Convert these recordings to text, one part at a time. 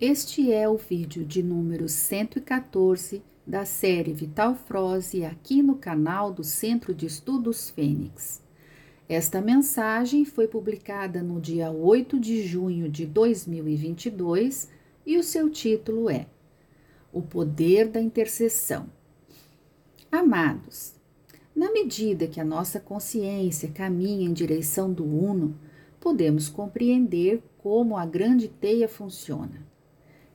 Este é o vídeo de número 114 da série Vital Froze aqui no canal do Centro de Estudos Fênix. Esta mensagem foi publicada no dia 8 de junho de 2022 e o seu título é O Poder da Intercessão. Amados, na medida que a nossa consciência caminha em direção do Uno, podemos compreender como a grande teia funciona.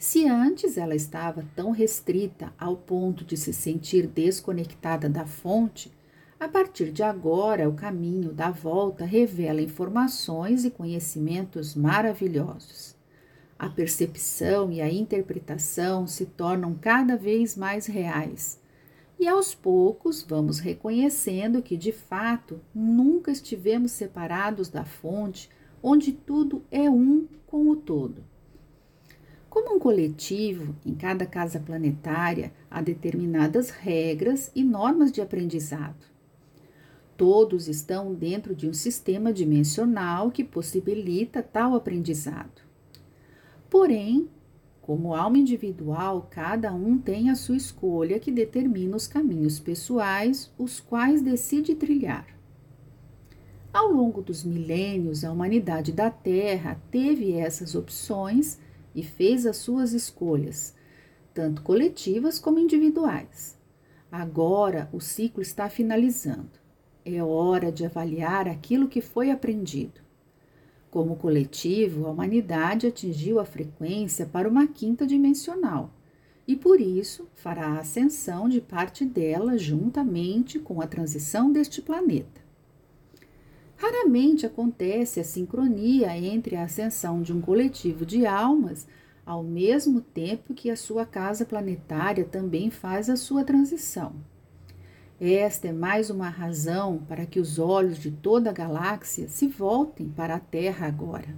Se antes ela estava tão restrita ao ponto de se sentir desconectada da fonte, a partir de agora o caminho da volta revela informações e conhecimentos maravilhosos. A percepção e a interpretação se tornam cada vez mais reais. E aos poucos vamos reconhecendo que, de fato, nunca estivemos separados da fonte, onde tudo é um com o todo. Como um coletivo, em cada casa planetária há determinadas regras e normas de aprendizado. Todos estão dentro de um sistema dimensional que possibilita tal aprendizado. Porém, como alma individual, cada um tem a sua escolha que determina os caminhos pessoais, os quais decide trilhar. Ao longo dos milênios, a humanidade da Terra teve essas opções e fez as suas escolhas, tanto coletivas como individuais. Agora o ciclo está finalizando. É hora de avaliar aquilo que foi aprendido. Como coletivo, a humanidade atingiu a frequência para uma quinta dimensional e por isso fará a ascensão de parte dela juntamente com a transição deste planeta. Raramente acontece a sincronia entre a ascensão de um coletivo de almas ao mesmo tempo que a sua casa planetária também faz a sua transição. Esta é mais uma razão para que os olhos de toda a galáxia se voltem para a Terra agora.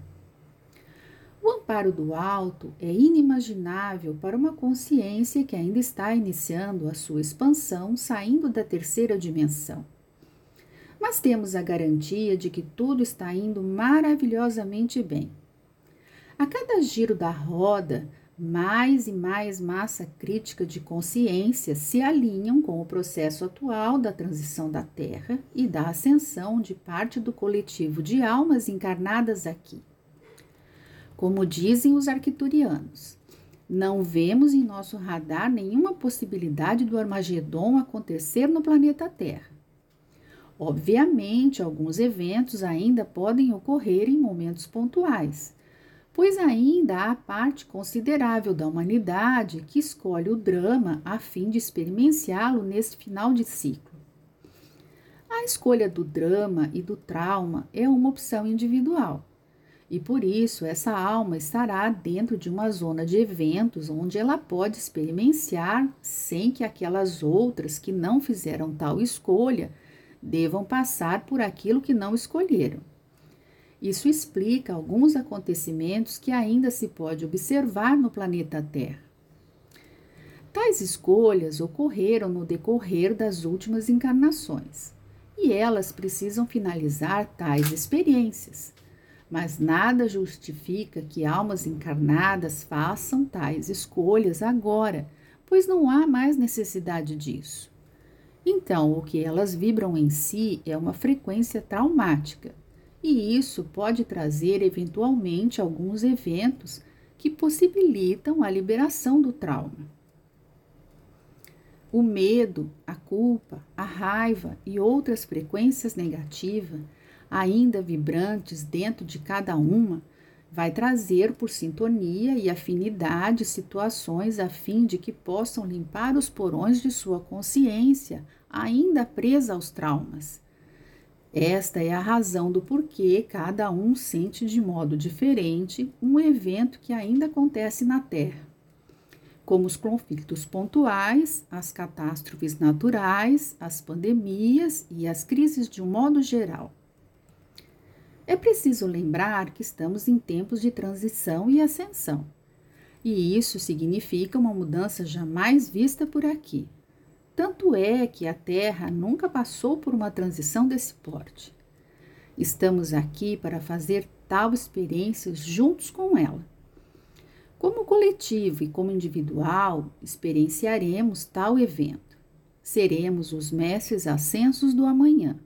O amparo do alto é inimaginável para uma consciência que ainda está iniciando a sua expansão saindo da terceira dimensão mas temos a garantia de que tudo está indo maravilhosamente bem. A cada giro da roda, mais e mais massa crítica de consciência se alinham com o processo atual da transição da Terra e da ascensão de parte do coletivo de almas encarnadas aqui. Como dizem os arquiturianos, não vemos em nosso radar nenhuma possibilidade do Armagedon acontecer no planeta Terra. Obviamente, alguns eventos ainda podem ocorrer em momentos pontuais, pois ainda há parte considerável da humanidade que escolhe o drama a fim de experienciá-lo nesse final de ciclo. A escolha do drama e do trauma é uma opção individual, e por isso essa alma estará dentro de uma zona de eventos onde ela pode experienciar sem que aquelas outras que não fizeram tal escolha devam passar por aquilo que não escolheram. Isso explica alguns acontecimentos que ainda se pode observar no planeta Terra. Tais escolhas ocorreram no decorrer das últimas encarnações e elas precisam finalizar tais experiências. Mas nada justifica que almas encarnadas façam tais escolhas agora, pois não há mais necessidade disso. Então, o que elas vibram em si é uma frequência traumática, e isso pode trazer eventualmente alguns eventos que possibilitam a liberação do trauma. O medo, a culpa, a raiva e outras frequências negativas, ainda vibrantes dentro de cada uma, vai trazer por sintonia e afinidade situações a fim de que possam limpar os porões de sua consciência ainda presa aos traumas. Esta é a razão do porquê cada um sente de modo diferente um evento que ainda acontece na Terra, como os conflitos pontuais, as catástrofes naturais, as pandemias e as crises de um modo geral. É preciso lembrar que estamos em tempos de transição e ascensão, e isso significa uma mudança jamais vista por aqui. Tanto é que a Terra nunca passou por uma transição desse porte. Estamos aqui para fazer tal experiência juntos com ela. Como coletivo e como individual, experienciaremos tal evento. Seremos os mestres ascensos do amanhã.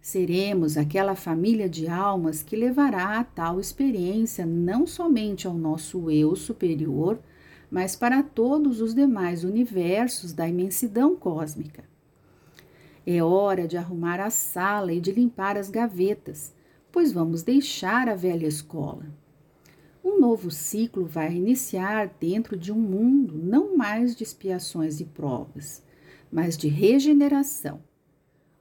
Seremos aquela família de almas que levará a tal experiência não somente ao nosso eu superior, mas para todos os demais universos da imensidão cósmica. É hora de arrumar a sala e de limpar as gavetas, pois vamos deixar a velha escola. Um novo ciclo vai iniciar dentro de um mundo não mais de expiações e provas, mas de regeneração.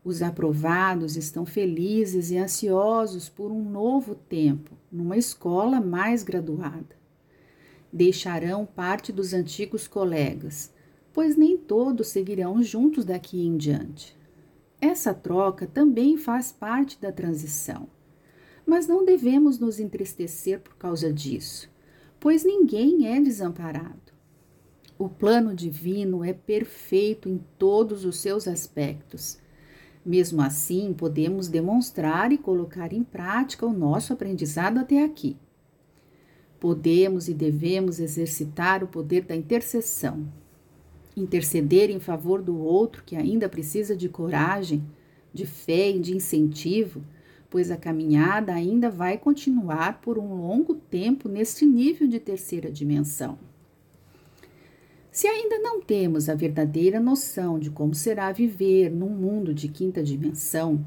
Os aprovados estão felizes e ansiosos por um novo tempo, numa escola mais graduada. Deixarão parte dos antigos colegas, pois nem todos seguirão juntos daqui em diante. Essa troca também faz parte da transição. Mas não devemos nos entristecer por causa disso, pois ninguém é desamparado. O plano divino é perfeito em todos os seus aspectos. Mesmo assim, podemos demonstrar e colocar em prática o nosso aprendizado até aqui. Podemos e devemos exercitar o poder da intercessão, interceder em favor do outro que ainda precisa de coragem, de fé e de incentivo, pois a caminhada ainda vai continuar por um longo tempo neste nível de terceira dimensão. Se ainda não temos a verdadeira noção de como será viver num mundo de quinta dimensão,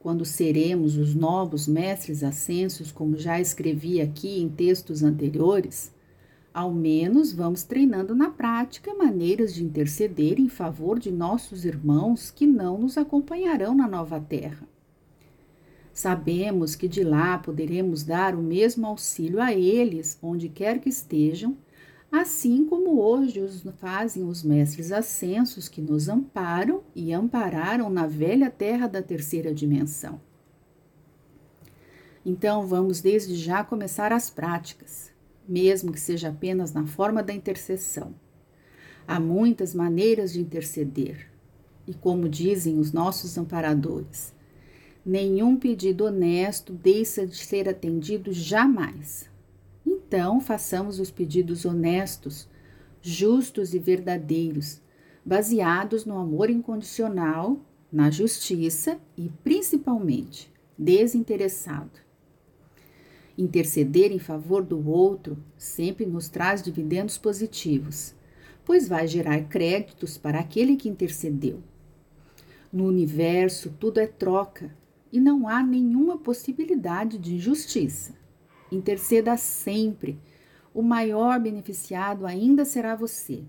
quando seremos os novos mestres ascensos, como já escrevi aqui em textos anteriores, ao menos vamos treinando na prática maneiras de interceder em favor de nossos irmãos que não nos acompanharão na nova terra. Sabemos que de lá poderemos dar o mesmo auxílio a eles, onde quer que estejam, assim como hoje os fazem os mestres ascensos que nos amparam e ampararam na velha terra da terceira dimensão. Então, vamos desde já começar as práticas mesmo que seja apenas na forma da intercessão. Há muitas maneiras de interceder, e como dizem os nossos amparadores, nenhum pedido honesto deixa de ser atendido jamais. Então, façamos os pedidos honestos, justos e verdadeiros, baseados no amor incondicional, na justiça e, principalmente, desinteressado. Interceder em favor do outro sempre nos traz dividendos positivos, pois vai gerar créditos para aquele que intercedeu. No universo, tudo é troca e não há nenhuma possibilidade de injustiça. Interceda sempre, o maior beneficiado ainda será você.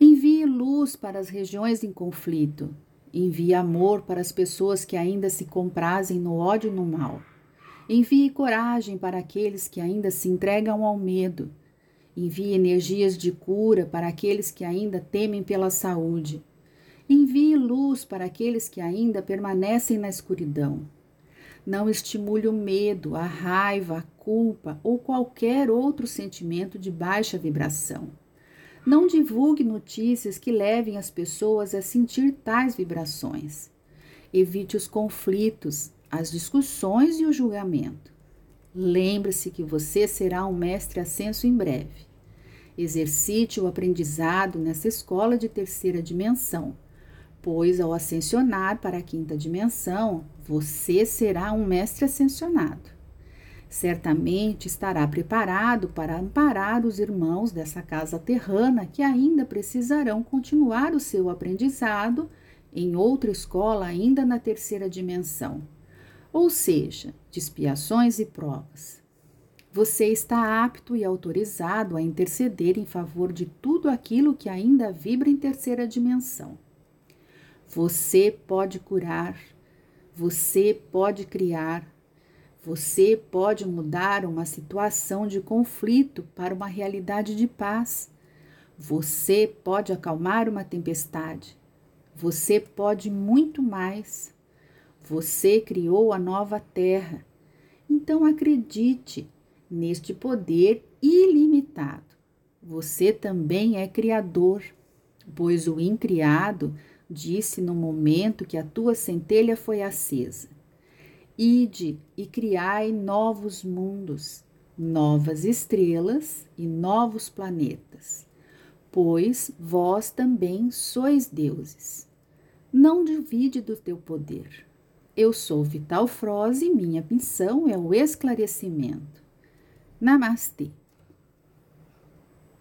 Envie luz para as regiões em conflito. Envie amor para as pessoas que ainda se comprazem no ódio e no mal. Envie coragem para aqueles que ainda se entregam ao medo. Envie energias de cura para aqueles que ainda temem pela saúde. Envie luz para aqueles que ainda permanecem na escuridão. Não estimule o medo, a raiva, a culpa ou qualquer outro sentimento de baixa vibração. Não divulgue notícias que levem as pessoas a sentir tais vibrações. Evite os conflitos, as discussões e o julgamento. Lembre-se que você será um mestre ascenso em breve. Exercite o aprendizado nessa escola de terceira dimensão, pois ao ascensionar para a quinta dimensão, você será um mestre ascensionado. Certamente estará preparado para amparar os irmãos dessa casa terrana que ainda precisarão continuar o seu aprendizado em outra escola ainda na terceira dimensão ou seja, de expiações e provas. Você está apto e autorizado a interceder em favor de tudo aquilo que ainda vibra em terceira dimensão. Você pode curar, você pode criar, você pode mudar uma situação de conflito para uma realidade de paz. Você pode acalmar uma tempestade. Você pode muito mais. Você criou a nova terra. Então acredite neste poder ilimitado. Você também é criador, pois o incriado disse no momento que a tua centelha foi acesa: Ide e criai novos mundos. novas estrelas e novos planetas, pois vós também sois deuses. Não duvide do teu poder. Eu sou Vital Froze e minha missão é o esclarecimento. Namastê.